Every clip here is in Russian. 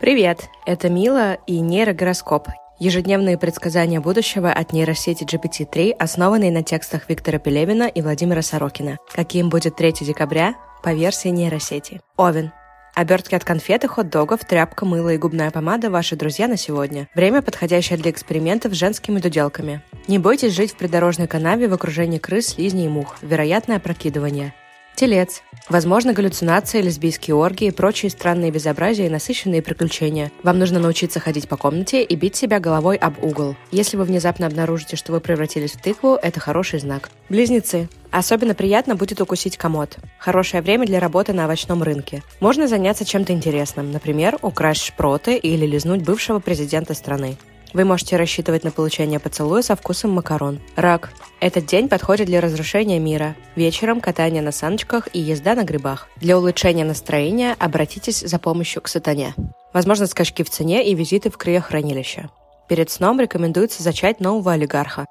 Привет, это Мила и нейрогороскоп. Ежедневные предсказания будущего от нейросети GPT-3, основанные на текстах Виктора Пелевина и Владимира Сорокина. Каким будет 3 декабря по версии нейросети. Овен. Обертки от конфеты, хот-догов, тряпка, мыло и губная помада – ваши друзья на сегодня. Время, подходящее для экспериментов с женскими дуделками. Не бойтесь жить в придорожной канаве в окружении крыс, слизней и мух. Вероятное опрокидывание. Телец. Возможно, галлюцинации, лесбийские оргии и прочие странные безобразия и насыщенные приключения. Вам нужно научиться ходить по комнате и бить себя головой об угол. Если вы внезапно обнаружите, что вы превратились в тыкву, это хороший знак. Близнецы. Особенно приятно будет укусить комод. Хорошее время для работы на овощном рынке. Можно заняться чем-то интересным, например, украсть шпроты или лизнуть бывшего президента страны. Вы можете рассчитывать на получение поцелуя со вкусом макарон. Рак. Этот день подходит для разрушения мира. Вечером катание на саночках и езда на грибах. Для улучшения настроения обратитесь за помощью к сатане. Возможно, скачки в цене и визиты в криохранилище. Перед сном рекомендуется зачать нового олигарха.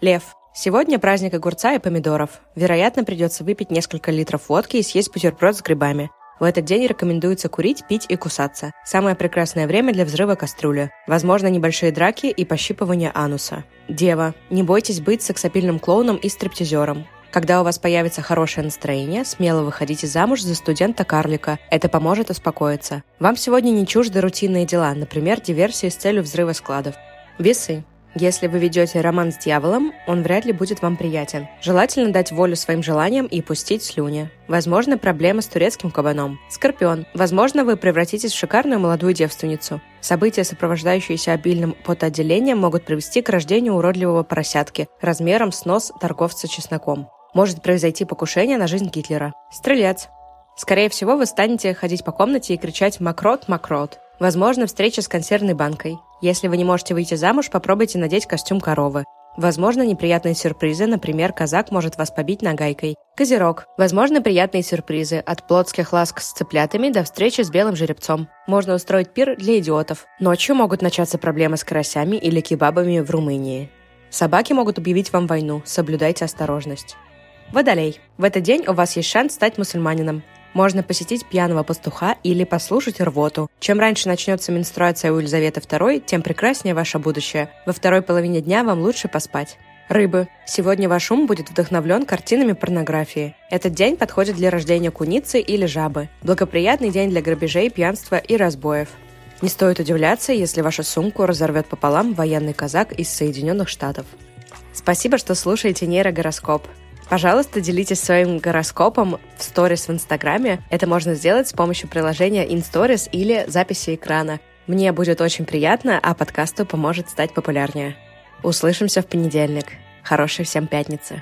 Лев. Сегодня праздник огурца и помидоров. Вероятно, придется выпить несколько литров водки и съесть бутерброд с грибами. В этот день рекомендуется курить, пить и кусаться. Самое прекрасное время для взрыва кастрюли. Возможно, небольшие драки и пощипывание ануса. Дева. Не бойтесь быть сексапильным клоуном и стриптизером. Когда у вас появится хорошее настроение, смело выходите замуж за студента-карлика. Это поможет успокоиться. Вам сегодня не чужды рутинные дела, например, диверсии с целью взрыва складов. Весы. Если вы ведете роман с дьяволом, он вряд ли будет вам приятен. Желательно дать волю своим желаниям и пустить слюни. Возможно, проблемы с турецким кабаном. Скорпион. Возможно, вы превратитесь в шикарную молодую девственницу. События, сопровождающиеся обильным потоотделением, могут привести к рождению уродливого поросятки размером с нос торговца чесноком. Может произойти покушение на жизнь Гитлера. Стрелец. Скорее всего, вы станете ходить по комнате и кричать «Макрот, Макрот». Возможно, встреча с консервной банкой. Если вы не можете выйти замуж, попробуйте надеть костюм коровы. Возможно, неприятные сюрпризы, например, казак может вас побить нагайкой. Козерог. Возможно, приятные сюрпризы, от плотских ласк с цыплятами до встречи с белым жеребцом. Можно устроить пир для идиотов. Ночью могут начаться проблемы с карасями или кебабами в Румынии. Собаки могут объявить вам войну, соблюдайте осторожность. Водолей. В этот день у вас есть шанс стать мусульманином. Можно посетить пьяного пастуха или послушать рвоту. Чем раньше начнется менструация у Елизаветы II, тем прекраснее ваше будущее. Во второй половине дня вам лучше поспать. Рыбы. Сегодня ваш ум будет вдохновлен картинами порнографии. Этот день подходит для рождения куницы или жабы. Благоприятный день для грабежей, пьянства и разбоев. Не стоит удивляться, если вашу сумку разорвет пополам военный казак из Соединенных Штатов. Спасибо, что слушаете нейрогороскоп. Пожалуйста, делитесь своим гороскопом в сторис в Инстаграме. Это можно сделать с помощью приложения InStories или записи экрана. Мне будет очень приятно, а подкасту поможет стать популярнее. Услышимся в понедельник. Хорошей всем пятницы.